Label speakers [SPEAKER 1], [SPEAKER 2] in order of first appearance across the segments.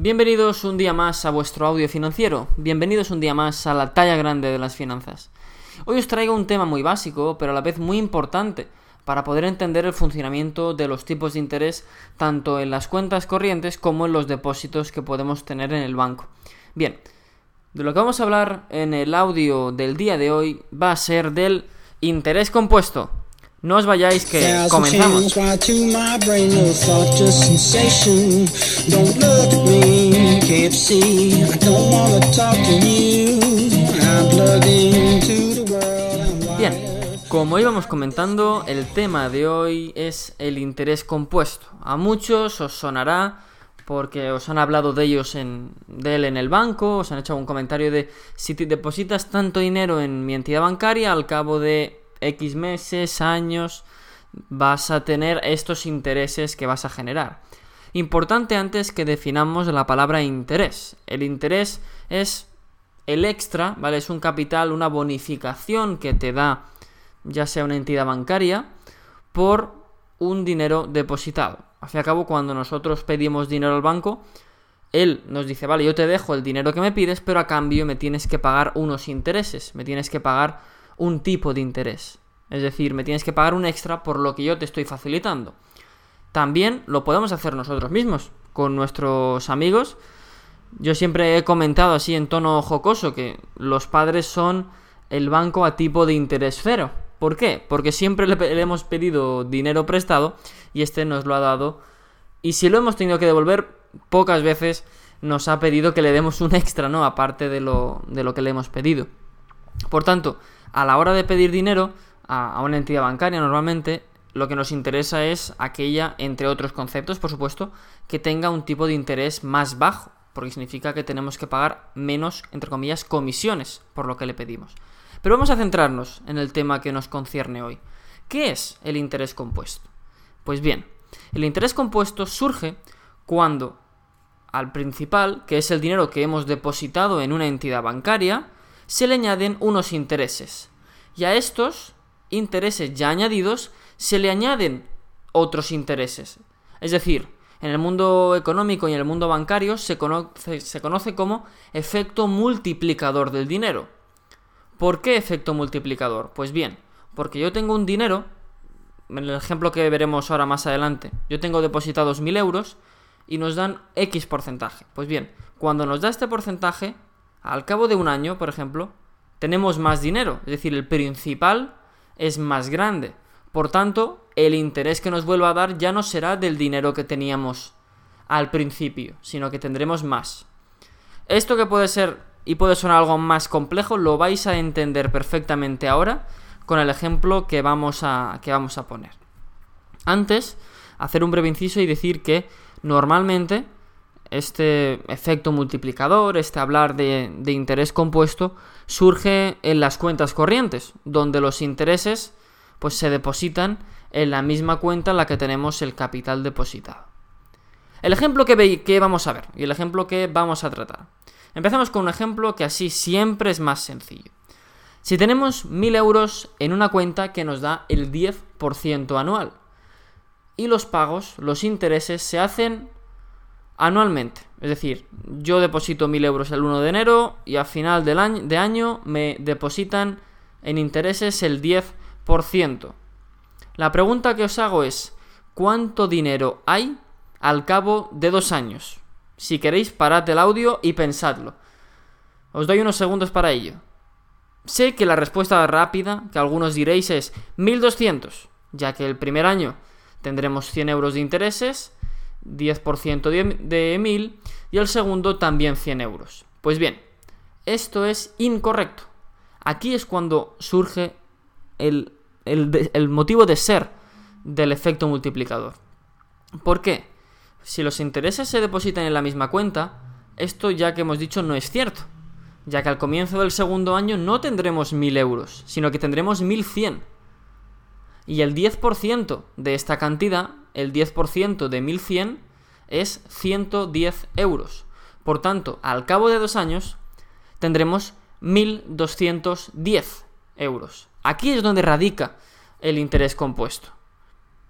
[SPEAKER 1] Bienvenidos un día más a vuestro audio financiero, bienvenidos un día más a la talla grande de las finanzas. Hoy os traigo un tema muy básico, pero a la vez muy importante, para poder entender el funcionamiento de los tipos de interés tanto en las cuentas corrientes como en los depósitos que podemos tener en el banco. Bien, de lo que vamos a hablar en el audio del día de hoy va a ser del interés compuesto. No os vayáis que comenzamos. Bien, como íbamos comentando, el tema de hoy es el interés compuesto. A muchos os sonará porque os han hablado de ellos en, de él en el banco, os han hecho un comentario de si te depositas tanto dinero en mi entidad bancaria, al cabo de X meses, años, vas a tener estos intereses que vas a generar. Importante antes que definamos la palabra interés. El interés es el extra, ¿vale? Es un capital, una bonificación que te da ya sea una entidad bancaria por un dinero depositado. Al fin y al cabo, cuando nosotros pedimos dinero al banco, él nos dice, vale, yo te dejo el dinero que me pides, pero a cambio me tienes que pagar unos intereses, me tienes que pagar un tipo de interés. Es decir, me tienes que pagar un extra por lo que yo te estoy facilitando. También lo podemos hacer nosotros mismos, con nuestros amigos. Yo siempre he comentado así en tono jocoso que los padres son el banco a tipo de interés cero. ¿Por qué? Porque siempre le, hemos pedido dinero prestado y este nos lo ha dado. Y si lo hemos tenido que devolver, pocas veces nos ha pedido que le demos un extra, ¿no? Aparte de lo, de lo que le hemos pedido. Por tanto, a la hora de pedir dinero a, una entidad bancaria normalmente, lo que nos interesa es aquella, entre otros conceptos, por supuesto, que tenga un tipo de interés más bajo, porque significa que tenemos que pagar menos, entre comillas, comisiones por lo que le pedimos. Pero vamos a centrarnos en el tema que nos concierne hoy. ¿Qué es el interés compuesto? Pues bien, el interés compuesto surge cuando al principal, que es el dinero que hemos depositado en una entidad bancaria, se le añaden unos intereses. Y a estos intereses ya añadidos se le añaden otros intereses. Es decir, en el mundo económico y en el mundo bancario se conoce, como efecto multiplicador del dinero. ¿Por qué efecto multiplicador? Pues bien, porque yo tengo un dinero, en el ejemplo que veremos ahora más adelante, yo tengo depositados 1000 euros y nos dan X porcentaje. Pues bien, cuando nos da este porcentaje, al cabo de un año, por ejemplo, tenemos más dinero, es decir, el principal es más grande. Por tanto, el interés que nos vuelva a dar ya no será del dinero que teníamos al principio, sino que tendremos más. Esto que puede ser y puede sonar algo más complejo, lo vais a entender perfectamente ahora con el ejemplo que vamos a, que vamos a poner. Antes, hacer un breve inciso y decir que normalmente este efecto multiplicador, este hablar de, interés compuesto, surge en las cuentas corrientes, donde los intereses pues se depositan en la misma cuenta en la que tenemos el capital depositado. El ejemplo que, que vamos a ver y el ejemplo que vamos a tratar. Empezamos con un ejemplo que así siempre es más sencillo. Si tenemos 1000 euros en una cuenta que nos da el 10% anual y los pagos, los intereses se hacen anualmente. Es decir, yo deposito 1000 euros el 1 de enero y a final del año, de año me depositan en intereses el 10%. La pregunta que os hago es, ¿cuánto dinero hay al cabo de dos años? Si queréis, parad el audio y pensadlo. Os doy unos segundos para ello. Sé que la respuesta rápida que algunos diréis es 1200, ya que el primer año tendremos 100 euros de intereses 10% de, 1000 y el segundo también 100 euros. Pues bien, esto es incorrecto. Aquí es cuando surge el, el motivo de ser del efecto multiplicador. ¿Por qué? Si los intereses se depositan en la misma cuenta, esto ya que hemos dicho no es cierto, ya que al comienzo del segundo año no tendremos 1000 euros, sino que tendremos 1100. Y el 10% de esta cantidad el 10% de 1100 es 110 euros. Por tanto, al cabo de dos años tendremos 1210 euros. Aquí es donde radica el interés compuesto.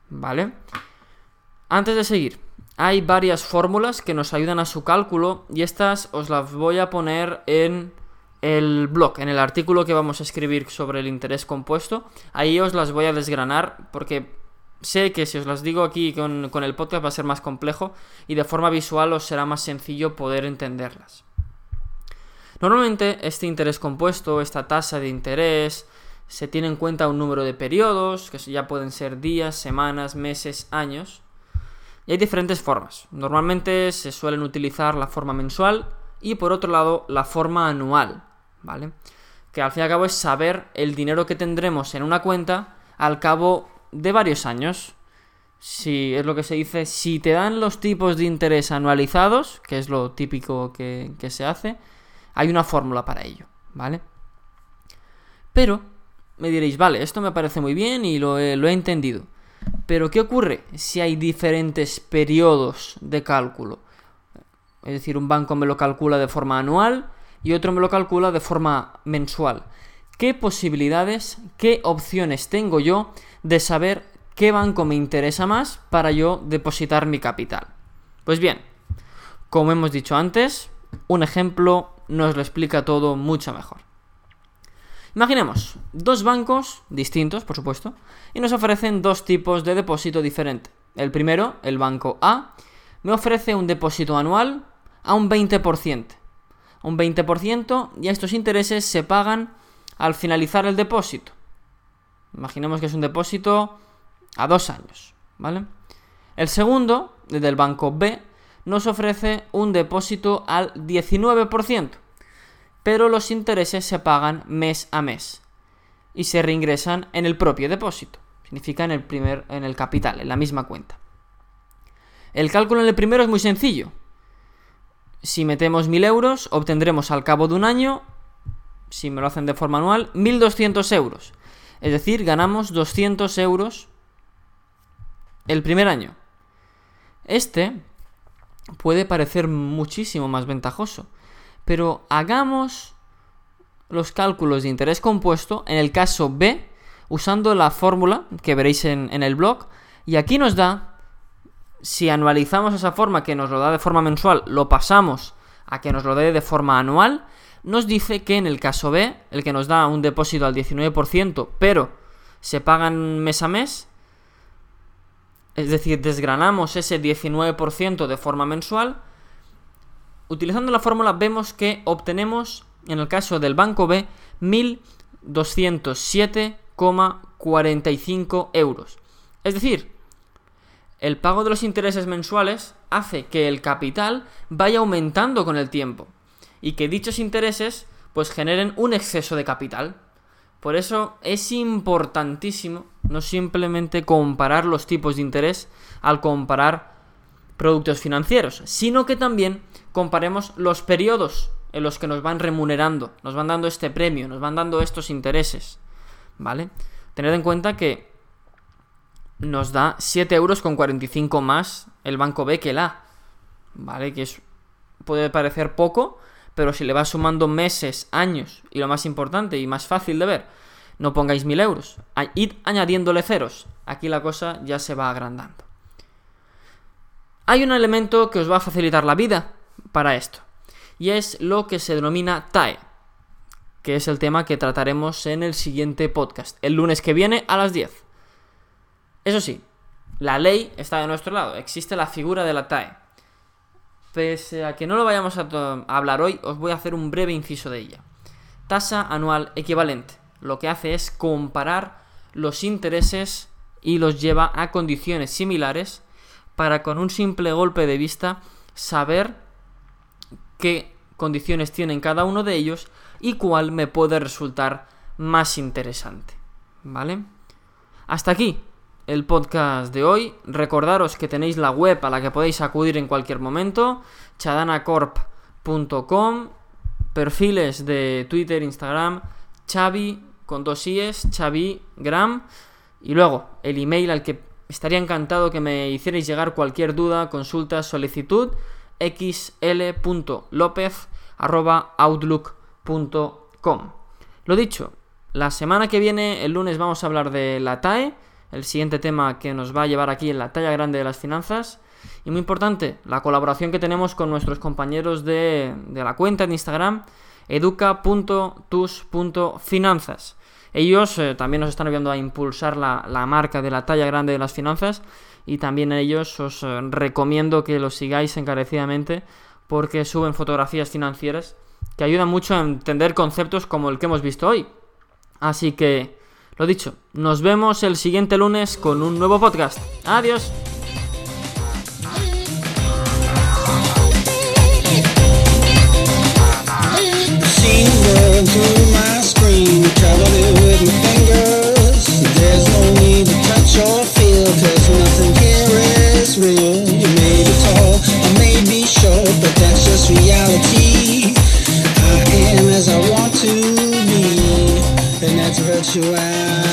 [SPEAKER 1] ¿Vale? Antes de seguir, hay varias fórmulas que nos ayudan a su cálculo y estas os las voy a poner en el blog, en el artículo que vamos a escribir sobre el interés compuesto. Ahí os las voy a desgranar porque sé que si os las digo aquí con, con el podcast va a ser más complejo y de forma visual os será más sencillo poder entenderlas. Normalmente este interés compuesto, esta tasa de interés, se tiene en cuenta un número de periodos, que ya pueden ser días, semanas, meses, años. Y hay diferentes formas. Normalmente se suelen utilizar la forma mensual y por otro lado la forma anual, ¿vale? Que al fin y al cabo es saber el dinero que tendremos en una cuenta al cabo de varios años. Si es lo que se dice, si te dan los tipos de interés anualizados, que es lo típico que, se hace, hay una fórmula para ello, ¿vale? Pero me diréis, vale, esto me parece muy bien y lo he, lo he entendido. Pero ¿qué ocurre si hay diferentes periodos de cálculo? Es decir, un banco me lo calcula de forma anual y otro me lo calcula de forma mensual. ¿Qué posibilidades, qué opciones tengo yo de saber qué banco me interesa más para yo depositar mi capital? Pues bien, como hemos dicho antes, un ejemplo nos lo explica todo mucho mejor. Imaginemos dos bancos distintos, por supuesto, y nos ofrecen dos tipos de depósito diferente. El primero, el banco A, me ofrece un depósito anual a un 20%. Un 20% y estos intereses se pagan al finalizar el depósito. Imaginemos que es un depósito a dos años, ¿vale? El segundo, desde el banco B, nos ofrece un depósito al 19% pero los intereses se pagan mes a mes y se reingresan en el propio depósito. Significa en el primer, en el capital, en la misma cuenta. El cálculo en el primero es muy sencillo. Si metemos 1000 euros, obtendremos al cabo de un año, si me lo hacen de forma anual, 1200 euros. Es decir, ganamos 200 euros el primer año. Este puede parecer muchísimo más ventajoso, pero hagamos los cálculos de interés compuesto en el caso B usando la fórmula que veréis en, el blog y aquí nos da, si anualizamos esa forma que nos lo da de forma mensual, lo pasamos a que nos lo dé de forma anual, nos dice que en el caso B, el que nos da un depósito al 19%, pero se pagan mes a mes, es decir, desgranamos ese 19% de forma mensual, utilizando la fórmula vemos que obtenemos, en el caso del banco B, 1.207,45 euros. Es decir, el pago de los intereses mensuales hace que el capital vaya aumentando con el tiempo y que dichos intereses pues generen un exceso de capital. Por eso es importantísimo no simplemente comparar los tipos de interés al comparar productos financieros, sino que también comparemos los periodos en los que nos van remunerando, nos van dando este premio, nos van dando estos intereses, ¿vale? Tened en cuenta que nos da 7 euros con 45 más el banco B que el A, ¿vale? Que es, puede parecer poco, pero si le vas sumando meses, años, y lo más importante y más fácil de ver, no pongáis 1000 euros, id añadiéndole ceros, aquí la cosa ya se va agrandando. Hay un elemento que os va a facilitar la vida para esto, y es lo que se denomina TAE, que es el tema que trataremos en el siguiente podcast, el lunes que viene a las 10. Eso sí, la ley está de nuestro lado, existe la figura de la TAE. Pese a que no lo vayamos a, hablar hoy, os voy a hacer un breve inciso de ella. Tasa anual equivalente. Lo que hace es comparar los intereses y los lleva a condiciones similares para con un simple golpe de vista saber qué condiciones tienen cada uno de ellos y cuál me puede resultar más interesante. ¿Vale? Hasta aquí el podcast de hoy. Recordaros que tenéis la web a la que podéis acudir en cualquier momento, chadanacorp.com, perfiles de Twitter, Instagram, Chavi con dos i's, Chavi Gram, y luego el email al que Estaría encantado que me hicierais llegar cualquier duda, consulta, solicitud xl.lopez.outlook.com. Lo dicho, la semana que viene, el lunes, vamos a hablar de la TAE, el siguiente tema que nos va a llevar aquí en la talla grande de las finanzas. Y muy importante, la colaboración que tenemos con nuestros compañeros de, la cuenta de Instagram, educa.tus.finanzas. Ellos eh, también nos están ayudando a impulsar la, la, marca de la talla grande de las finanzas y también a ellos os eh, recomiendo que los sigáis encarecidamente porque suben fotografías financieras que ayudan mucho a entender conceptos como el que hemos visto hoy. Así que, lo dicho, nos vemos el siguiente lunes con un nuevo podcast. Adiós. what you have.